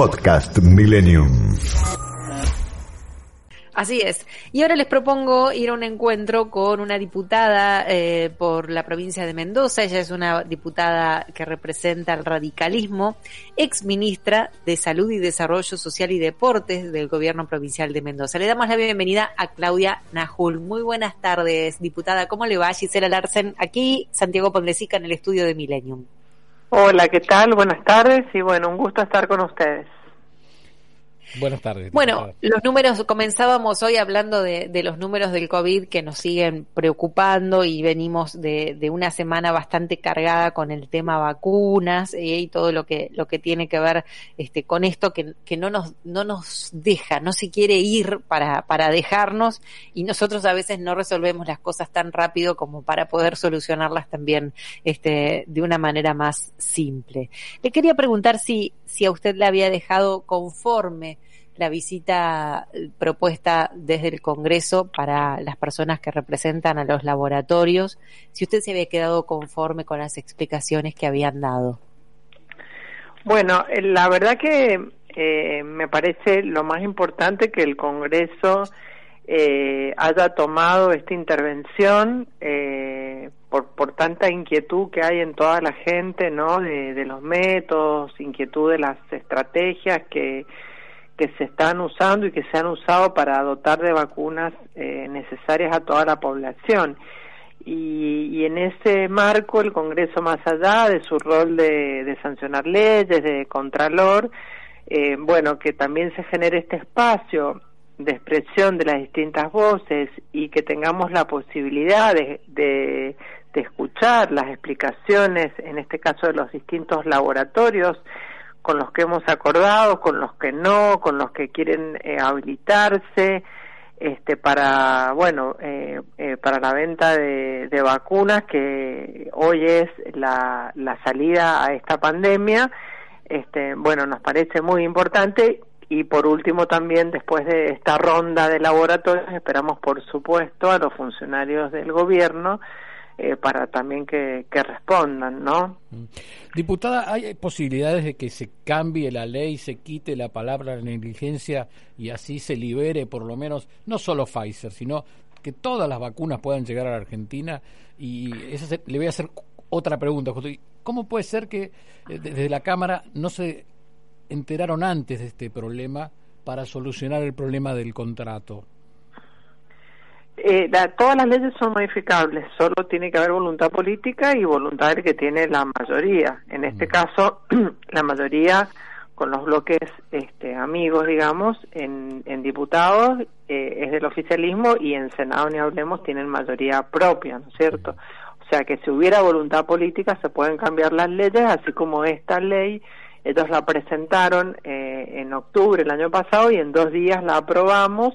Podcast Millennium. Así es. Y ahora les propongo ir a un encuentro con una diputada eh, por la provincia de Mendoza. Ella es una diputada que representa el radicalismo, ex ministra de Salud y Desarrollo Social y Deportes del gobierno provincial de Mendoza. Le damos la bienvenida a Claudia Najul. Muy buenas tardes, diputada. ¿Cómo le va? Gisela Larsen, aquí, Santiago Pondesica, en el estudio de Millennium. Hola, ¿qué tal? Buenas tardes y bueno, un gusto estar con ustedes. Buenas tardes. Bueno, los números, comenzábamos hoy hablando de, de, los números del COVID que nos siguen preocupando y venimos de, de una semana bastante cargada con el tema vacunas eh, y todo lo que, lo que tiene que ver este, con esto que, que no, nos, no nos deja, no se quiere ir para, para dejarnos y nosotros a veces no resolvemos las cosas tan rápido como para poder solucionarlas también este, de una manera más simple. Le quería preguntar si, si a usted le había dejado conforme la visita propuesta desde el Congreso para las personas que representan a los laboratorios, si usted se había quedado conforme con las explicaciones que habían dado. Bueno, la verdad que eh, me parece lo más importante que el Congreso eh, haya tomado esta intervención eh, por, por tanta inquietud que hay en toda la gente, ¿no? De, de los métodos, inquietud de las estrategias que que se están usando y que se han usado para dotar de vacunas eh, necesarias a toda la población. Y, y, en ese marco el Congreso, más allá de su rol de, sancionar leyes, de contralor, eh, bueno, que también se genere este espacio de expresión de las distintas voces y que tengamos la posibilidad de, de escuchar las explicaciones, en este caso de los distintos laboratorios, con los que hemos acordado, con los que no, con los que quieren eh, habilitarse, este, para, bueno, eh, eh, para la venta de, vacunas, que hoy es la, la salida a esta pandemia, este, bueno, nos parece muy importante. Y por último también después de esta ronda de laboratorios esperamos por supuesto a los funcionarios del gobierno eh, para también que, que, respondan, ¿no? Mm. Diputada, ¿hay posibilidades de que se cambie la ley, se quite la palabra negligencia y así se libere por lo menos, no solo Pfizer, sino que todas las vacunas puedan llegar a la Argentina? Y esa le voy a hacer otra pregunta. ¿Cómo puede ser que eh, desde la Cámara no se enteraron antes de este problema para solucionar el problema del contrato? Eh, la, todas las leyes son modificables, solo tiene que haber voluntad política y voluntad que tiene la mayoría. En este caso, la mayoría con los bloques este, amigos, digamos, en, en diputados eh, es del oficialismo y en Senado, ni hablemos, tienen mayoría propia, ¿no es cierto? O sea que si hubiera voluntad política se pueden cambiar las leyes, así como esta ley, ellos la presentaron eh, en octubre el año pasado y en dos días la aprobamos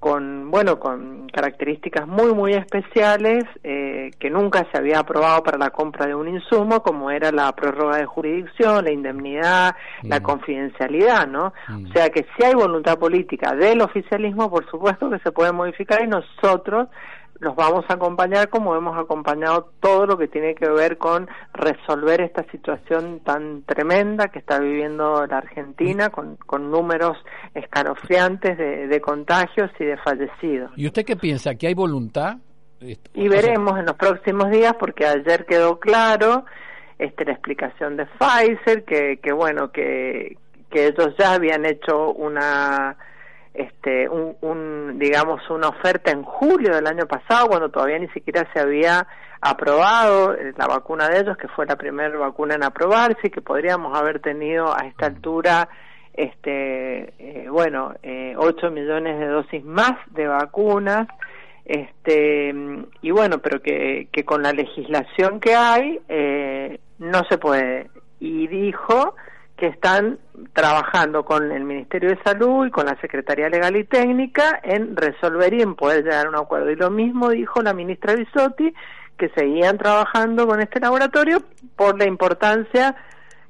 con bueno con características muy muy especiales eh, que nunca se había aprobado para la compra de un insumo como era la prórroga de jurisdicción la indemnidad la confidencialidad no o sea que si hay voluntad política del oficialismo por supuesto que se puede modificar y nosotros los vamos a acompañar como hemos acompañado todo lo que tiene que ver con resolver esta situación tan tremenda que está viviendo la Argentina con, con números escalofriantes de, de, contagios y de fallecidos. ¿Y usted qué piensa? ¿Que hay voluntad? Y veremos en los próximos días porque ayer quedó claro este, la explicación de Pfizer que, que bueno, que, que ellos ya habían hecho una este, un, un, digamos, una oferta en julio del año pasado, cuando todavía ni siquiera se había aprobado eh, la vacuna de ellos, que fue la primera vacuna en aprobarse y que podríamos haber tenido a esta altura, este, eh, bueno, eh, 8 millones de dosis más de vacunas, este, y bueno, pero que, que con la legislación que hay, eh, no se puede. Y dijo que están trabajando con el Ministerio de Salud y con la Secretaría Legal y Técnica en resolver y en poder llegar a un acuerdo. Y lo mismo dijo la ministra Bisotti, que seguían trabajando con este laboratorio por la importancia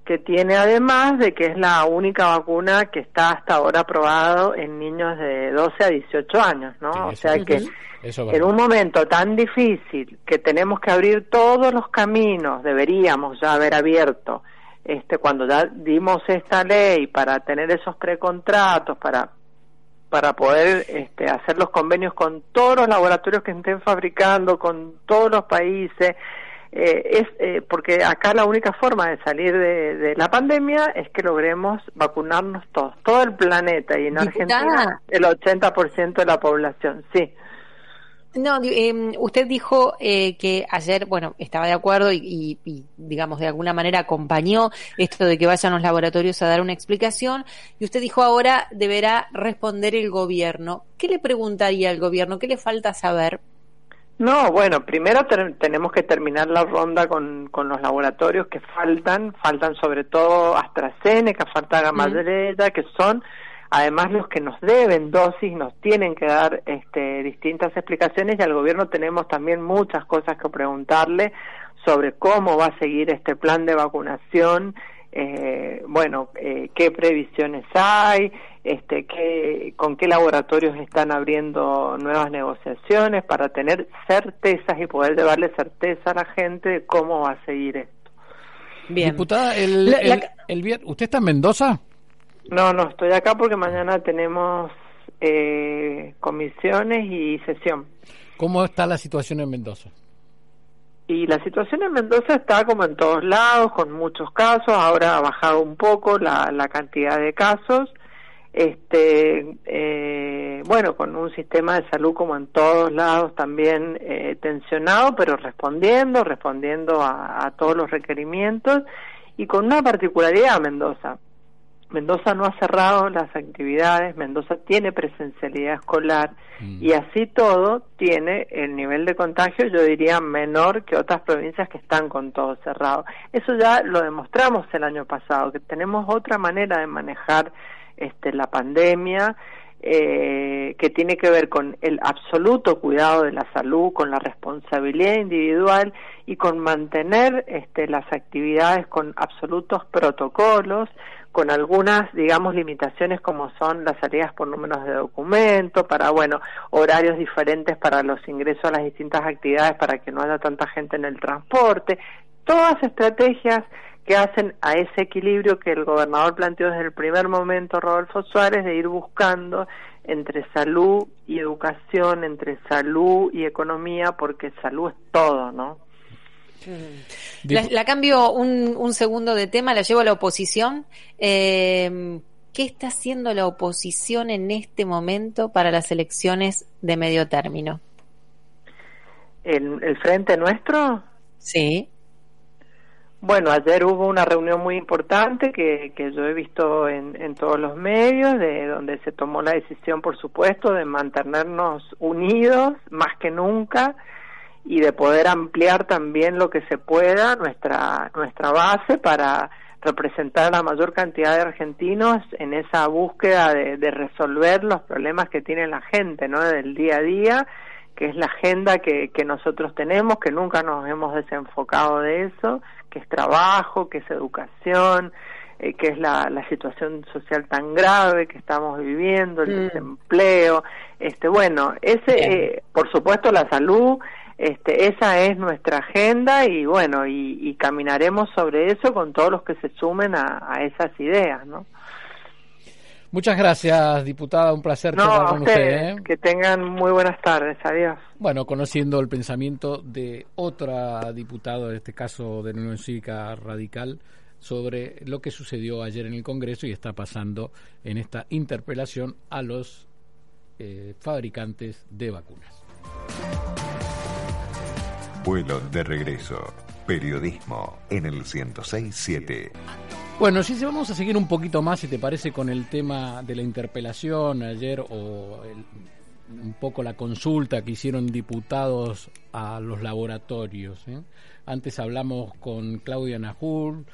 que tiene además de que es la única vacuna que está hasta ahora aprobado en niños de 12 a 18 años, ¿no? o sea que en un momento tan difícil que tenemos que abrir todos los caminos, deberíamos ya haber abierto, este, cuando ya dimos esta ley para tener esos precontratos, para para poder este, hacer los convenios con todos los laboratorios que estén fabricando, con todos los países, eh, es eh, porque acá la única forma de salir de, la pandemia es que logremos vacunarnos todos, todo el planeta y en Argentina el 80% de la población, sí. No, eh, usted dijo eh, que ayer, bueno, estaba de acuerdo y, y, digamos, de alguna manera acompañó esto de que vayan los laboratorios a dar una explicación y usted dijo ahora deberá responder el gobierno. ¿Qué le preguntaría al gobierno? ¿Qué le falta saber? No, bueno, primero tenemos que terminar la ronda con, con los laboratorios que faltan, faltan sobre todo AstraZeneca, falta Gamaleya, que son además los que nos deben dosis, nos tienen que dar este, distintas explicaciones y al gobierno tenemos también muchas cosas que preguntarle sobre cómo va a seguir este plan de vacunación eh, bueno, eh, qué previsiones hay, este, qué, con qué laboratorios están abriendo nuevas negociaciones para tener certezas y poder llevarle certeza a la gente de cómo va a seguir esto. Bien. Diputada, el, el, ¿usted está en Mendoza? No, no, estoy acá porque mañana tenemos eh, comisiones y sesión. ¿Cómo está la situación en Mendoza? Y la situación en Mendoza está como en todos lados, con muchos casos. Ahora ha bajado un poco la, la cantidad de casos. Este, eh, bueno, con un sistema de salud como en todos lados también eh, tensionado, pero respondiendo, respondiendo a, a todos los requerimientos y con una particularidad Mendoza. Mendoza no ha cerrado las actividades, Mendoza tiene presencialidad escolar mm. y así todo tiene el nivel de contagio, yo diría, menor que otras provincias que están con todo cerrado. Eso ya lo demostramos el año pasado, que tenemos otra manera de manejar este, la pandemia, eh, que tiene que ver con el absoluto cuidado de la salud, con la responsabilidad individual y con mantener este, las actividades con absolutos protocolos con algunas, digamos, limitaciones como son las salidas por números de documento, para, bueno, horarios diferentes para los ingresos a las distintas actividades para que no haya tanta gente en el transporte, todas estrategias que hacen a ese equilibrio que el gobernador planteó desde el primer momento, Rodolfo Suárez, de ir buscando entre salud y educación, entre salud y economía, porque salud es todo, ¿no? La, cambio un, segundo de tema, la llevo a la oposición. Eh, ¿Qué está haciendo la oposición en este momento para las elecciones de medio término? ¿El, el frente nuestro? Sí. Bueno, ayer hubo una reunión muy importante que, que yo he visto en, en, todos los medios, de donde se tomó la decisión, por supuesto, de mantenernos unidos más que nunca y de poder ampliar también lo que se pueda nuestra nuestra base para representar a la mayor cantidad de argentinos en esa búsqueda de, de resolver los problemas que tiene la gente, ¿no? Del día a día, que es la agenda que, que nosotros tenemos, que nunca nos hemos desenfocado de eso, que es trabajo, que es educación, eh, que es la, la situación social tan grave que estamos viviendo, el mm. desempleo, este, bueno, ese, eh, por supuesto, la salud este, esa es nuestra agenda y bueno, y, caminaremos sobre eso con todos los que se sumen a, esas ideas, ¿no? Muchas gracias, diputada. Un placer no, con usted. ¿eh? Que tengan muy buenas tardes. Adiós. Bueno, conociendo el pensamiento de otra diputada, en este caso de la Unión Cívica Radical, sobre lo que sucedió ayer en el Congreso y está pasando en esta interpelación a los eh, fabricantes de vacunas. Vuelo de regreso. Periodismo en el 1067. Bueno, si vamos a seguir un poquito más, si te parece, con el tema de la interpelación ayer o un poco la consulta que hicieron diputados a los laboratorios. ¿eh? Antes hablamos con Claudia Najul,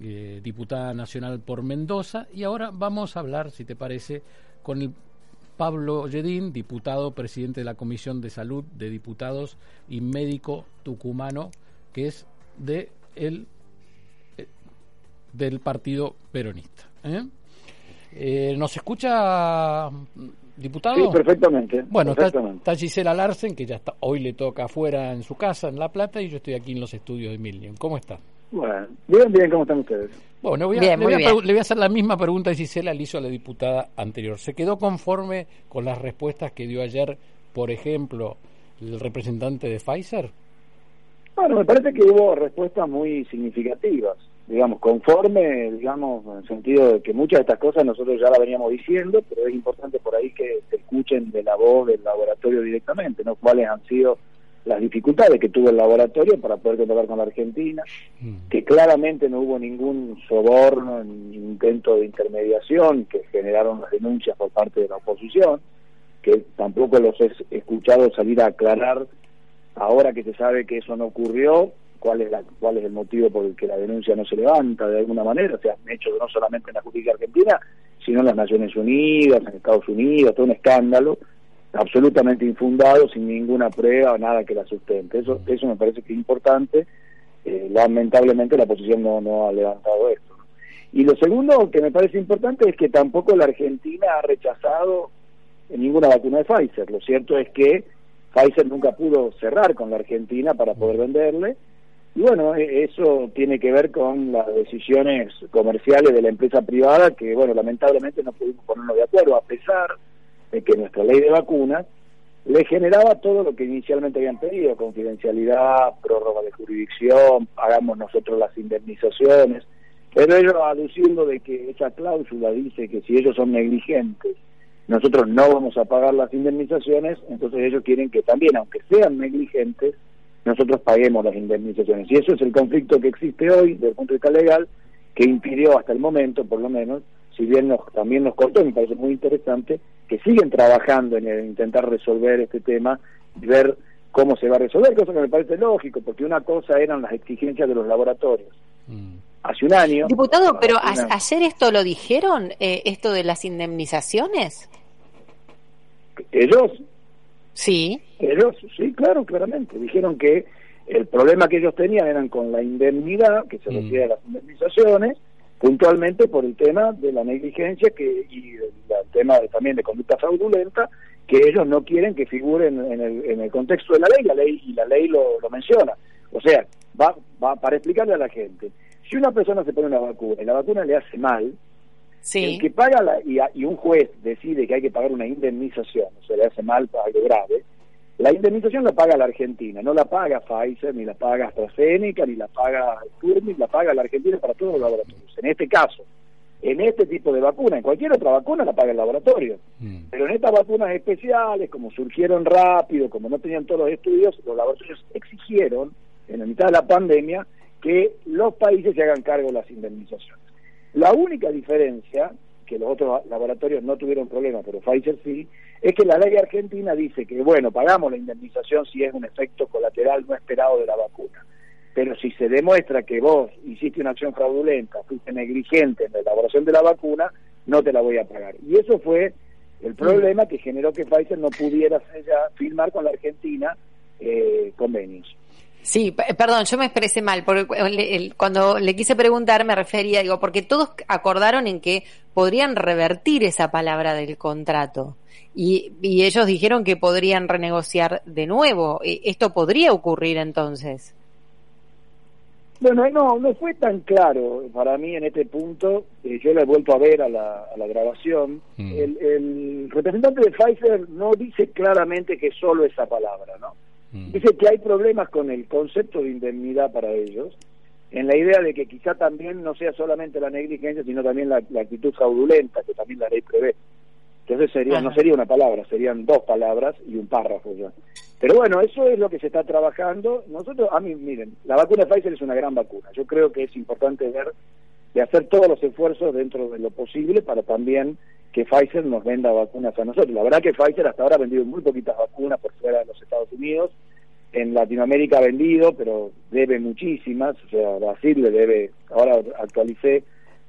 eh, diputada nacional por Mendoza. Y ahora vamos a hablar, si te parece, con el Pablo Yedín, diputado, presidente de la Comisión de Salud de Diputados y médico tucumano, que es de el, eh, del Partido Peronista. ¿eh? Eh, ¿Nos escucha, diputado? Sí, perfectamente. Bueno, está- perfectamente. Está, Gisela Larsen, que ya está, hoy le toca afuera en su casa, en La Plata, y yo estoy aquí en los estudios de Million. ¿Cómo está? Bueno, bien, bien, ¿cómo están ustedes? Bueno, voy a- Bien, le, voy a, le voy a hacer la misma pregunta que Gisela le hizo a la diputada anterior. ¿Se quedó conforme con las respuestas que dio ayer, por ejemplo, el representante de Pfizer? Bueno, me parece que hubo respuestas muy significativas, digamos, conforme, digamos, en el sentido de que muchas de estas cosas nosotros ya las veníamos diciendo, pero es importante por ahí que se escuchen de la voz del laboratorio directamente, ¿no? ¿Cuáles han sido las dificultades que tuvo el laboratorio para poder controlar con la Argentina? Mm. que claramente no hubo ningún soborno ni intento de intermediación que generaron las denuncias por parte de la oposición, que tampoco los he escuchado salir a aclarar ahora que se sabe que eso no ocurrió, cuál es la, cuál es el motivo por el que la denuncia no se levanta de alguna manera, o sea, hecho no solamente en la justicia argentina, sino en las Naciones Unidas, en Estados Unidos, todo un escándalo absolutamente infundado, sin ninguna prueba o nada que la sustente. Eso, eso me parece que es importante. Eh, lamentablemente la oposición no, no ha levantado esto. Y lo segundo que me parece importante es que tampoco la Argentina ha rechazado ninguna vacuna de Pfizer. Lo cierto es que Pfizer nunca pudo cerrar con la Argentina para poder venderle. Y bueno, e- eso tiene que ver con las decisiones comerciales de la empresa privada que, bueno, lamentablemente no pudimos ponernos de acuerdo, a pesar de que nuestra ley de vacunas le generaba todo lo que inicialmente habían pedido, confidencialidad, prórroga de jurisdicción, pagamos nosotros las indemnizaciones, pero ellos aduciendo de que esa cláusula dice que si ellos son negligentes, nosotros no vamos a pagar las indemnizaciones, entonces ellos quieren que también, aunque sean negligentes, nosotros paguemos las indemnizaciones. Y eso es el conflicto que existe hoy desde el punto de vista legal, que impidió hasta el momento, por lo menos, si bien nos, también nos contó, me parece muy interesante, que siguen trabajando en el intentar resolver este tema y ver cómo se va a resolver, cosa que me parece lógico, porque una cosa eran las exigencias de los laboratorios. Mm. Hace un año... Diputado, pero año, ayer esto lo dijeron, eh, esto de las indemnizaciones. ellos Sí. Ellos, sí, claro, claramente. Dijeron que el problema que ellos tenían eran con la indemnidad, que se Mm. refiere a las indemnizaciones, puntualmente por el tema de la negligencia que y el, el tema de- también de conducta fraudulenta, que ellos no quieren que figuren en el, en el contexto de la ley, la ley y la ley lo, lo menciona. O sea, va, va para explicarle a la gente, si una persona se pone una vacuna y la vacuna le hace mal, Sí. el que paga la, y, a- y un juez decide que hay que pagar una indemnización, o sea, le hace mal para algo grave, la indemnización la paga la Argentina, no la paga Pfizer, ni la paga AstraZeneca, ni la paga Sputnik, la paga la Argentina para todos los laboratorios. En este caso, en este tipo de vacuna, en cualquier otra vacuna la paga el laboratorio. Mm. Pero en estas vacunas especiales, como surgieron rápido, como no tenían todos los estudios, los laboratorios exigieron, en la mitad de la pandemia, que los países se hagan cargo de las indemnizaciones. La única diferencia, que los otros laboratorios no tuvieron problema, pero Pfizer sí, es que la ley argentina dice que, bueno, pagamos la indemnización si es un efecto colateral no esperado de la vacuna. Pero si se demuestra que vos hiciste una acción fraudulenta, fuiste negligente en la elaboración de la vacuna, no te la voy a pagar. Y eso fue el problema que generó que Pfizer no pudiera firmar con la Argentina eh, convenios. Sí, perdón, yo me expresé mal, porque cuando le quise preguntar me refería, digo, porque todos acordaron en que podrían revertir esa palabra del contrato y, y ellos dijeron que podrían renegociar de nuevo. Eh, ¿Esto podría ocurrir entonces? Bueno, no, no fue tan claro para mí en este punto. eh, yo lo he vuelto a ver a la, a la grabación. Mm. El, el representante de Pfizer no dice claramente que solo esa palabra, ¿no? Mm. Dice que hay problemas con el concepto de indemnidad para ellos, en la idea de que quizá también no sea solamente la negligencia, sino también la, la actitud fraudulenta, que también la ley prevé. Entonces sería, no sería una palabra, serían dos palabras y un párrafo ya. Pero bueno, eso es lo que se está trabajando. Nosotros, a mí, miren, la vacuna de Pfizer es una gran vacuna. Yo creo que es importante ver, de hacer todos los esfuerzos dentro de lo posible para también que Pfizer nos venda vacunas a nosotros. La verdad que Pfizer hasta ahora ha vendido muy poquitas vacunas por fuera de los Estados Unidos. En Latinoamérica ha vendido, pero debe muchísimas, o sea, Brasil le debe, ahora actualicé,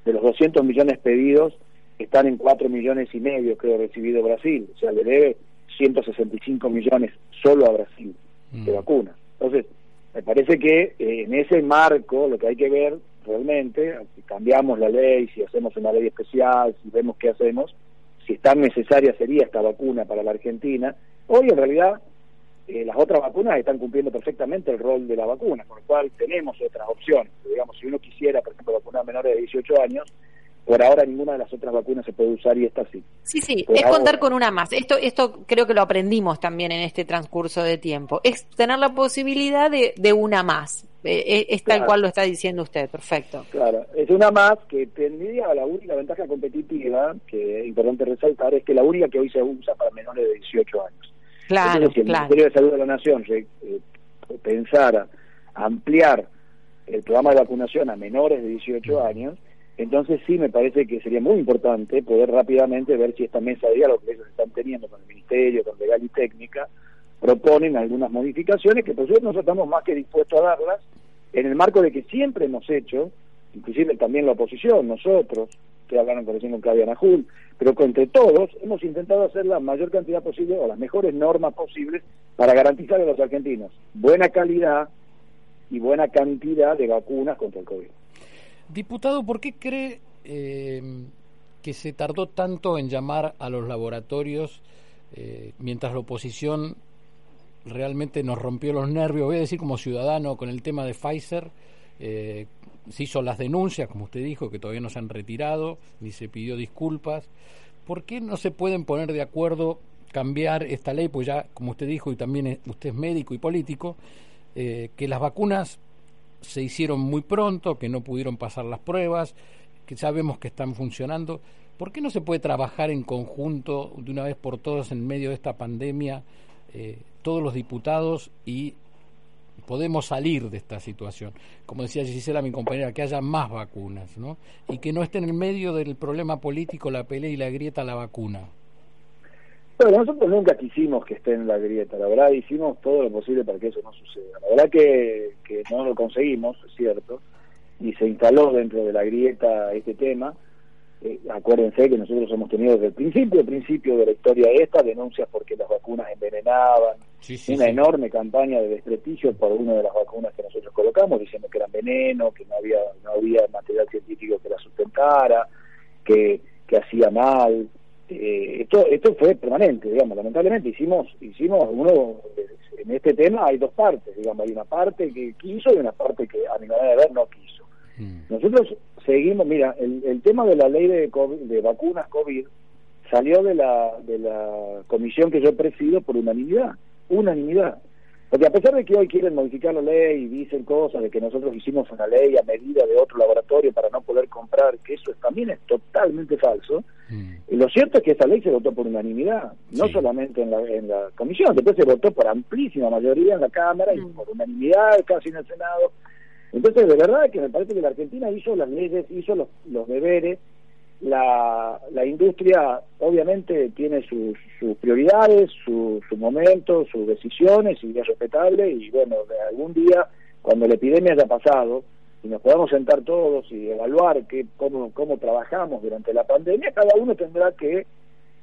de los 200 millones pedidos, están en 4 millones y medio, creo, recibido Brasil, o sea, le debe 165 millones solo a Brasil de mm. vacunas. Entonces, me parece que eh, en ese marco lo que hay que ver realmente, si cambiamos la ley, si hacemos una ley especial, si vemos qué hacemos, si es tan necesaria sería esta vacuna para la Argentina. Hoy en realidad eh, las otras vacunas están cumpliendo perfectamente el rol de la vacuna, con lo cual tenemos otras opciones. Digamos, si uno quisiera, por ejemplo, vacunar a menores de 18 años, por ahora ninguna de las otras vacunas se puede usar y esta sí. Sí, sí, es contar con una más. Esto, esto creo que lo aprendimos también en este transcurso de tiempo. Es tener la posibilidad de, de una más. Eh, eh, es tal cual lo está diciendo usted, perfecto. Claro, es una más que tendría la única ventaja competitiva, que es importante resaltar, es que la única que hoy se usa para menores de 18 años. Claro, si el Ministerio de Salud de la Nación eh, pensara ampliar el programa de vacunación a menores de 18 años, entonces sí me parece que sería muy importante poder rápidamente ver si esta mesa de diálogo que ellos están teniendo con el Ministerio, con Legal y Técnica, proponen algunas modificaciones que por supuesto nosotros estamos más que dispuestos a darlas en el marco de que siempre hemos hecho, inclusive también la oposición, nosotros, que hablaron con recién con Claudia Najul, pero entre todos hemos intentado hacer la mayor cantidad posible o las mejores normas posibles para garantizar a los argentinos buena calidad y buena cantidad de vacunas contra el COVID. Diputado, ¿por qué cree eh, que se tardó tanto en llamar a los laboratorios eh, mientras la oposición realmente nos rompió los nervios, voy a decir como ciudadano, con el tema de Pfizer? Eh, se hizo las denuncias, como usted dijo, que todavía no se han retirado, ni se pidió disculpas. ¿Por qué no se pueden poner de acuerdo, cambiar esta ley? Pues ya, como usted dijo, y también usted es médico y político, que las vacunas se hicieron muy pronto, que no pudieron pasar las pruebas, que sabemos que están funcionando. ¿Por qué no se puede trabajar en conjunto de una vez por todas en medio de esta pandemia, eh, todos los diputados y podemos salir de esta situación? Como decía Gisela, mi compañera, que haya más vacunas, ¿no? Y que no estén en medio del problema político, la pelea y la grieta la vacuna. Bueno, nosotros nunca quisimos que esté en la grieta, la verdad hicimos todo lo posible para que eso no suceda. La verdad que, que no lo conseguimos, es cierto, y se instaló dentro de la grieta este tema. Eh, acuérdense que nosotros hemos tenido desde el principio, el principio de la historia esta, denuncias porque las vacunas envenenaban, una enorme campaña de desprestigio por una de las vacunas que nosotros colocamos, diciendo que eran veneno, que no había, no había material científico que la sustentara, que, que hacía mal, eh, esto esto fue permanente digamos lamentablemente. Hicimos hicimos uno en este tema hay dos partes digamos hay una parte que quiso y una parte que a mi manera de ver no quiso. Mm. nosotros seguimos mira el, el tema de la ley de, de vacunas covid salió de la de la comisión que yo presido por unanimidad unanimidad porque a pesar de que hoy quieren modificar la ley y dicen cosas de que nosotros hicimos una ley a medida de otro laboratorio para no poder comprar, que eso también es totalmente falso, mm. y lo cierto es que esa ley se votó por unanimidad, no solamente en la, en la comisión, después se votó por amplísima mayoría en la Cámara y mm. por unanimidad casi en el Senado. Entonces, de verdad que me parece que la Argentina hizo las leyes, hizo los, los deberes, la, la industria obviamente tiene sus, prioridades, sus su momentos, sus decisiones y es respetable. Y bueno, algún día cuando la epidemia haya pasado y nos podamos sentar todos y evaluar qué, cómo, cómo trabajamos durante la pandemia, cada uno tendrá que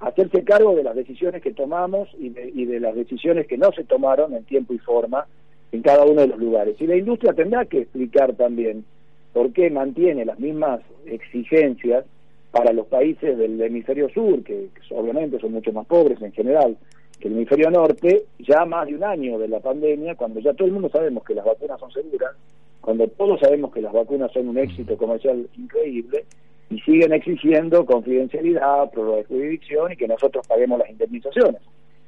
hacerse cargo de las decisiones que tomamos y de, y de las decisiones que no se tomaron en tiempo y forma en cada uno de los lugares. Y la industria tendrá que explicar también por qué mantiene las mismas exigencias para los países del hemisferio sur, que, obviamente son mucho más pobres en general que el hemisferio norte, ya más de un año de la pandemia, cuando ya todo el mundo sabemos que las vacunas son seguras, cuando todos sabemos que las vacunas son un éxito comercial increíble, y siguen exigiendo confidencialidad, prueba de jurisdicción y que nosotros paguemos las indemnizaciones.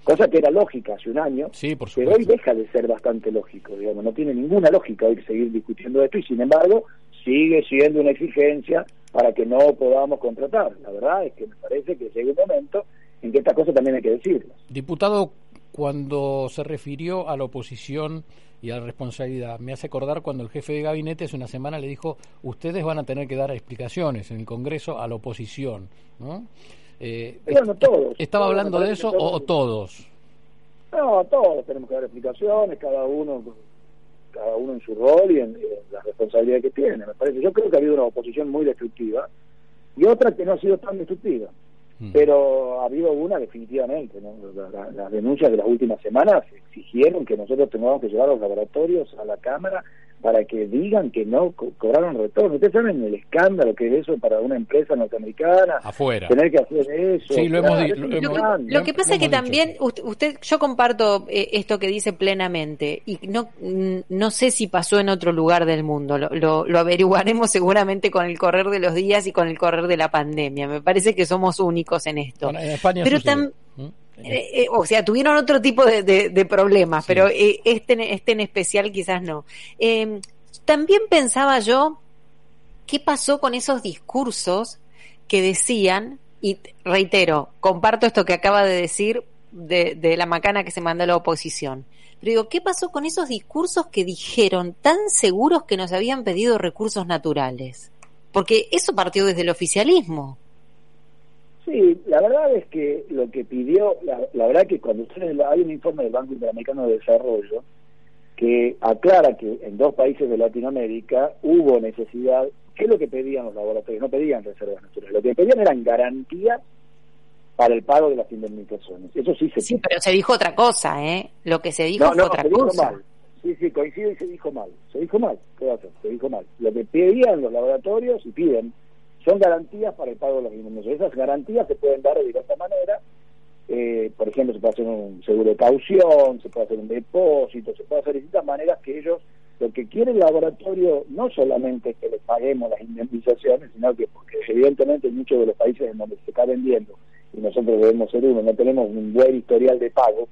Cosa que era lógica hace un año, pero hoy deja de ser bastante lógico, digamos, no tiene ninguna lógica hoy seguir discutiendo esto y sin embargo sigue siendo una exigencia para que no podamos contratar. La verdad es que me parece que llega un momento en que estas cosas también hay que decirlas. Diputado, cuando se refirió a la oposición y a la responsabilidad, me hace acordar cuando el jefe de gabinete hace una semana le dijo, ustedes van a tener que dar explicaciones en el Congreso a la oposición. ¿no? Eh, bueno, todos. ¿Estaba hablando de eso o, todos? No, todos tenemos que dar explicaciones, cada uno cada uno en su rol y en, la responsabilidad que tiene, me parece. Yo creo que ha habido una oposición muy destructiva y otra que no ha sido tan destructiva. Mm. Pero ha habido una definitivamente, ¿no? las denuncias de las últimas semanas exigieron que nosotros tengamos que llevar los laboratorios a la Cámara para que digan que no cobraron retorno. Ustedes saben el escándalo que es eso para una empresa norteamericana. Afuera. Tener que hacer eso. Sí, lo, hemos, lo, que pasa es que también usted, yo comparto eh, esto que dice plenamente y no no sé si pasó en otro lugar del mundo. Lo, lo, averiguaremos seguramente con el correr de los días y con el correr de la pandemia. Me parece que somos únicos en esto. en España Pero también eh, eh, o sea, tuvieron otro tipo de, problemas, pero eh, este, este en especial quizás no. Em, también pensaba yo, ¿qué pasó con esos discursos que decían, y reitero, comparto esto que acaba de decir de, de la macana que se mandó a la oposición, pero digo, ¿qué pasó con esos discursos que dijeron tan seguros que nos habían pedido recursos naturales? Porque eso partió desde el oficialismo. Sí, la verdad es que lo que pidió, la, verdad que cuando ustedes, hay un informe del Banco Interamericano de Desarrollo que aclara que en dos países de Latinoamérica hubo necesidad, ¿qué es lo que pedían los laboratorios? No pedían reservas naturales, lo que pedían eran garantías para el pago de las indemnizaciones. Eso sí se Sí, pero se dijo otra cosa, ¿eh? Lo que se dijo fue otra cosa. mal. Sí, sí, coincido y se dijo mal. Se dijo mal, ¿qué va a hacer? Se dijo mal. Lo que pedían los laboratorios y piden son garantías para el pago de los indemnizaciones. Esas garantías se pueden dar de diversas manera. Eh, por ejemplo, se puede hacer un seguro de caución, se puede hacer un depósito, se puede hacer distintas maneras que ellos, lo que quiere el laboratorio no solamente es que les paguemos las indemnizaciones, sino que porque evidentemente en muchos de los países en donde se está vendiendo, y nosotros debemos ser uno, no tenemos un buen historial de pago,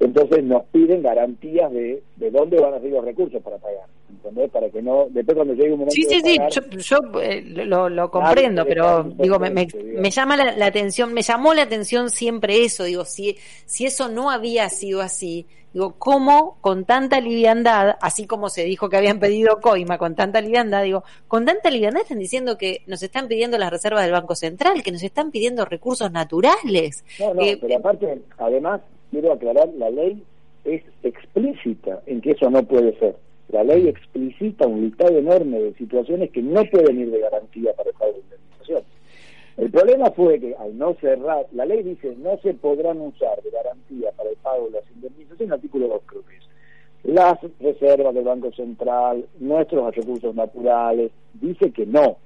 entonces nos piden garantías de, de dónde van a salir los recursos para pagar. ¿entendés? Para que no, después cuando llegue un momento. Sí, sí, sí, yo, eh, lo, lo, comprendo, pero digo, me, me, llama la, atención, me llamó la atención siempre eso, digo, si, si eso no había sido así, digo, ¿cómo con tanta liviandad, así como se dijo que habían pedido coima, con tanta liviandad, digo, con tanta liviandad están diciendo que nos están pidiendo las reservas del Banco Central, que nos están pidiendo recursos naturales? No, no, eh, pero aparte, además, quiero aclarar, la ley es explícita en que eso no puede ser. La ley explicita un listado enorme de situaciones que no pueden ir de garantía para el pago de indemnización. El problema fue que al no cerrar, la ley dice no se podrán usar de garantía para el pago de las indemnizaciones, artículo 2 creo que es, las reservas del Banco Central, nuestros recursos naturales, dice que no,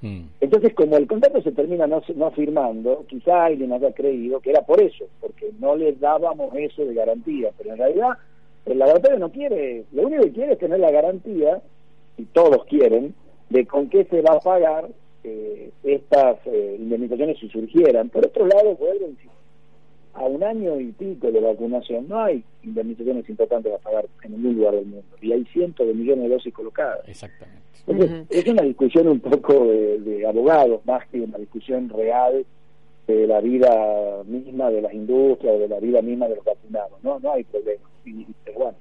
Mm. Entonces, como el contrato se termina no, no firmando, quizá alguien haya creído que era por eso, porque no le dábamos eso de garantía, pero en realidad el laboratorio no quiere, lo único que quiere es tener la garantía, y todos quieren, de con qué se va a pagar eh, estas eh, indemnizaciones si surgieran. Por otro lado, vuelven a un año y pico de vacunación, no hay indemnizaciones importantes a pagar en ningún lugar del mundo, y hay cientos de millones de dosis colocadas. Exactamente. Es una discusión un poco de, abogados, más que una discusión real de la vida misma de las industrias o de la vida misma de los vacunados. No, no hay problema. pero bueno,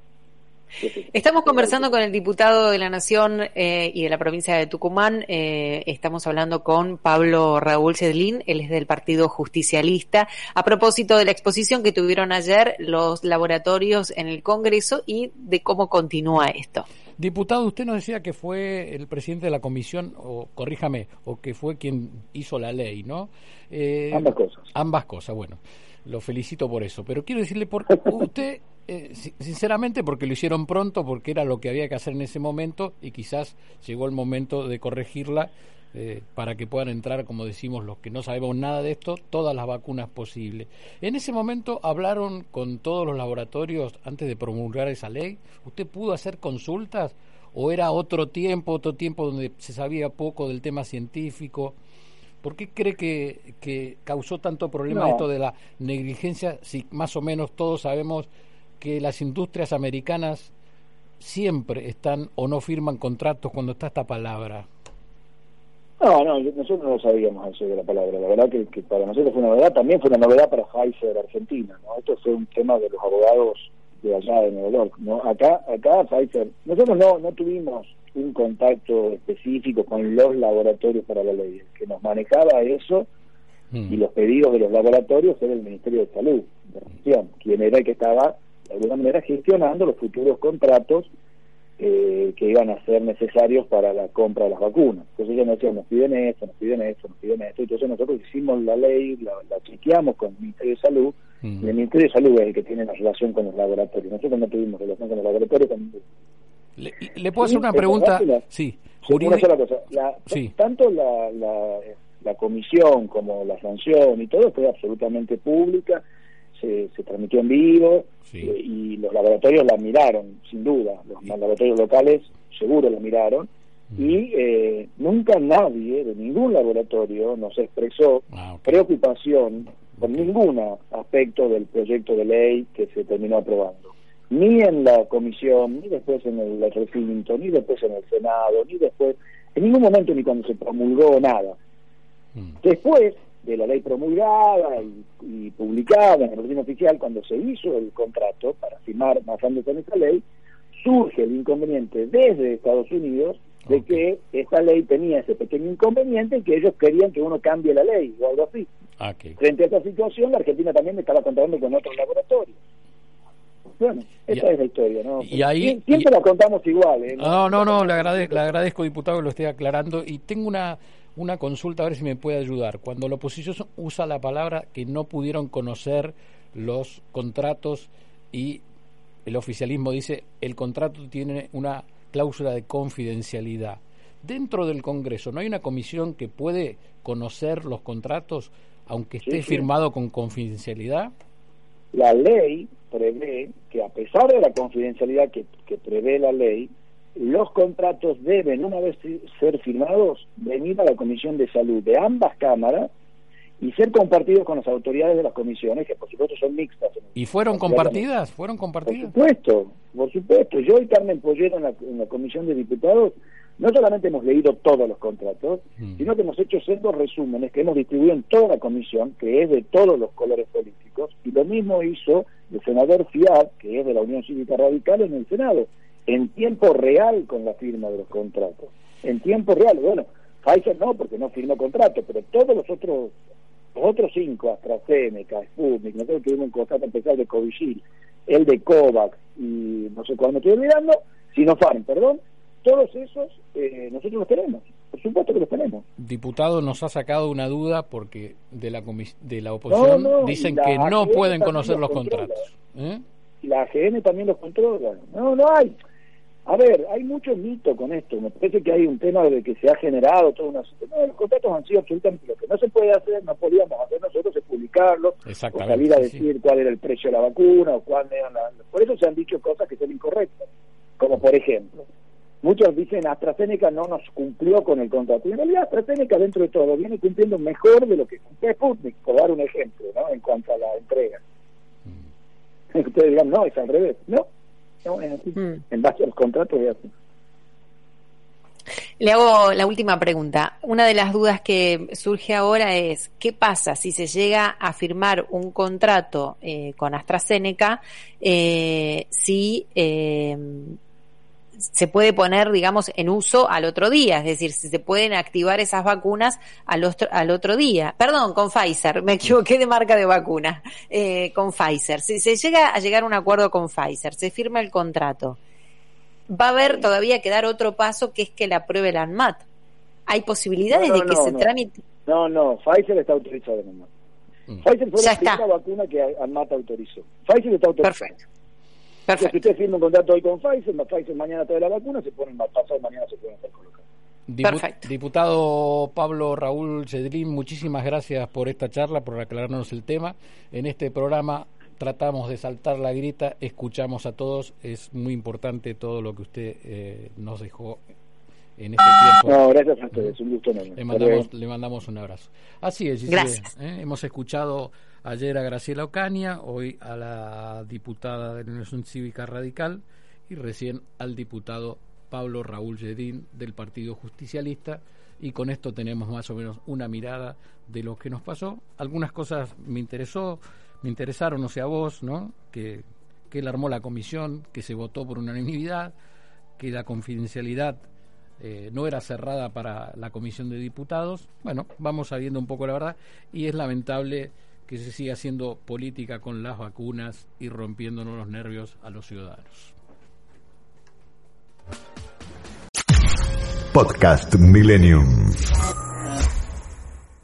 Estamos conversando con el diputado de la Nación eh, y de la provincia de Tucumán. Eh, estamos hablando con Pablo Raúl Cedlín, él es del Partido Justicialista, a propósito de la exposición que tuvieron ayer los laboratorios en el Congreso y de cómo continúa esto. Diputado, usted nos decía que fue el presidente de la comisión, o corríjame, o que fue quien hizo la ley, ¿no? Eh, ambas cosas. Ambas cosas, bueno. Lo felicito por eso. Pero quiero decirle, por usted, eh, sinceramente, porque lo hicieron pronto, porque era lo que había que hacer en ese momento, y quizás llegó el momento de corregirla eh, para que puedan entrar, como decimos los que no sabemos nada de esto, todas las vacunas posibles. En ese momento hablaron con todos los laboratorios antes de promulgar esa ley. ¿Usted pudo hacer consultas o era otro tiempo, otro tiempo donde se sabía poco del tema científico? ¿Por qué cree que, que causó tanto problema esto de la negligencia si más o menos todos sabemos que las industrias americanas siempre están o no firman contratos cuando está esta palabra? No, no, nosotros no lo sabíamos eso de la palabra. La verdad que, para nosotros fue una novedad, también fue una novedad para Pfizer Argentina, ¿no? Esto fue un tema de los abogados de allá de Nueva York, ¿no? Acá, acá Pfizer, nosotros no, no tuvimos un contacto específico con los laboratorios para la ley. El que nos manejaba eso y los pedidos de los laboratorios era el Ministerio de Salud, de la Nación, quien era el que estaba de alguna manera gestionando los futuros contratos eh, que iban a ser necesarios para la compra de las vacunas. Entonces ellos nos decían, nos piden esto, nos piden esto, nos piden esto. Entonces nosotros hicimos la ley, la, la chequeamos con el Ministerio de Salud, Mm. y el Ministerio de Salud es el que tiene la relación con los laboratorios. Nosotros no tuvimos relación con los laboratorios. Con... Le, le puedo hacer una pregunta, sí, Sí, Una sola cosa, la- Sí. tanto la, la, la comisión como la sanción y todo fue absolutamente pública, transmitió en vivo Sí. eh, y los laboratorios la miraron, sin duda, los laboratorios locales seguro la miraron y eh, nunca nadie de ningún laboratorio nos expresó Ah, ok. preocupación por ningún aspecto del proyecto de ley que se terminó aprobando. Ni en la comisión, ni después en el recinto, ni después en el Senado, ni después, en ningún momento ni cuando se promulgó nada. Mm. Después de la ley promulgada y, y publicada en el boletín oficial, cuando se hizo el contrato para firmar basándose en esa ley, surge el inconveniente desde Estados Unidos de que esta ley tenía ese pequeño inconveniente y que ellos querían que uno cambie la ley o algo así. Ah. Frente a esta situación, la Argentina también estaba contando con otros laboratorios. Bueno, esa es la historia, ¿no? y ahí- Sie- Siempre y- la contamos igual, ¿eh? No, no, no, le agradezco, le agradezco, diputado, que lo esté aclarando. Y tengo una, una consulta, a ver si me puede ayudar. Cuando la oposición usa la palabra que no pudieron conocer los contratos y el oficialismo dice el contrato tiene una cláusula de confidencialidad. Dentro del Congreso, ¿no hay una comisión que puede conocer los contratos aunque esté Sí, sí. firmado con confidencialidad? La ley prevé que a pesar de la confidencialidad que, que prevé la ley, los contratos deben, una vez ser firmados, venir a la Comisión de Salud de ambas cámaras y ser compartidos con las autoridades de las comisiones, que por supuesto son mixtas. ¿Y fueron compartidas? ¿Fueron Por compartidas? supuesto, por supuesto. Yo y Carmen Pollero en la, en la Comisión de Diputados no solamente hemos leído todos los contratos, Mm. sino que hemos hecho sendos resúmenes que hemos distribuido en toda la comisión, que es de todos los colores políticos, y lo mismo hizo el senador Fiat, que es de la Unión Cívica Radical, en el Senado, en tiempo real con la firma de los contratos. En tiempo real, bueno, Pfizer no, porque no firmó contrato, pero todos los otros los otros cinco, AstraZeneca, Sputnik, nosotros tuvimos un contrato especial de Covishield, el de COVAX y no sé cuál me estoy olvidando, Sinopharm, perdón, todos esos eh, nosotros los tenemos, por supuesto que los tenemos. Diputado, nos ha sacado una duda porque de la de la oposición No, no, dicen la que no AGN pueden conocer los contratos. ¿Eh? La AGN también los controla. No, no hay. A ver, hay mucho mito con esto. Me parece que hay un tema de que se ha generado toda una... No, los contratos han sido absolutamente lo que no se puede hacer, no podíamos hacer nosotros es publicarlos, o salir a sí, decir cuál era el precio de la vacuna o cuál era la... Por eso se han dicho cosas que son incorrectas. Como por ejemplo, muchos dicen AstraZeneca no nos cumplió con el contrato. Y en realidad AstraZeneca dentro de todo viene cumpliendo mejor de lo que cumplió Sputnik, por dar un ejemplo, ¿no? En cuanto a la entrega. Ustedes dirán, no, es al revés. No, no es así. Mm. En base a los contratos es así. Le hago la última pregunta. Una de las dudas que surge ahora es, ¿qué pasa si se llega a firmar un contrato eh, con AstraZeneca eh, si eh, se puede poner, digamos, en uso al otro día? Es decir, si se pueden activar esas vacunas al otro, al otro día. Perdón, con Pfizer, me equivoqué de marca de vacuna. Eh, con Pfizer. Si se llega a llegar a un acuerdo con Pfizer, se firma el contrato va a haber todavía que dar otro paso que es que la apruebe la ANMAT. ¿Hay posibilidades No, no, de que no, se no. tramite? No, no, Pfizer está autorizado en ANMAT. Mm. Pfizer fue Ya la está. primera vacuna que ANMAT autorizó. Pfizer está autorizado. Perfecto. Si Perfecto. usted firma un contrato hoy con Pfizer, ma- Pfizer mañana trae la vacuna, se ponen más pasado mañana se pueden estar colocados. Dipu- Perfecto. Diputado Pablo Raúl Cedrín, muchísimas gracias por esta charla, por aclararnos el tema. En este programa tratamos de saltar la grita, escuchamos a todos, es muy importante todo lo que usted eh, nos dejó en este tiempo. No, gracias a ustedes, un gusto enorme. Le mandamos, luego. le mandamos un abrazo. Así es, Giselle. ¿eh? hemos escuchado ayer a Graciela Ocaña, hoy a la diputada de la Unión Cívica Radical y recién al diputado Pablo Raúl Yedín del Partido Justicialista y con esto tenemos más o menos una mirada de lo que nos pasó. Algunas cosas me interesó, me interesaron, no sé a vos, ¿no? Que, que él armó la comisión, que se votó por unanimidad, que la confidencialidad eh, no era cerrada para la Comisión de Diputados. Bueno, vamos sabiendo un poco la verdad y es lamentable que se siga haciendo política con las vacunas y rompiéndonos los nervios a los ciudadanos. Podcast Millennium.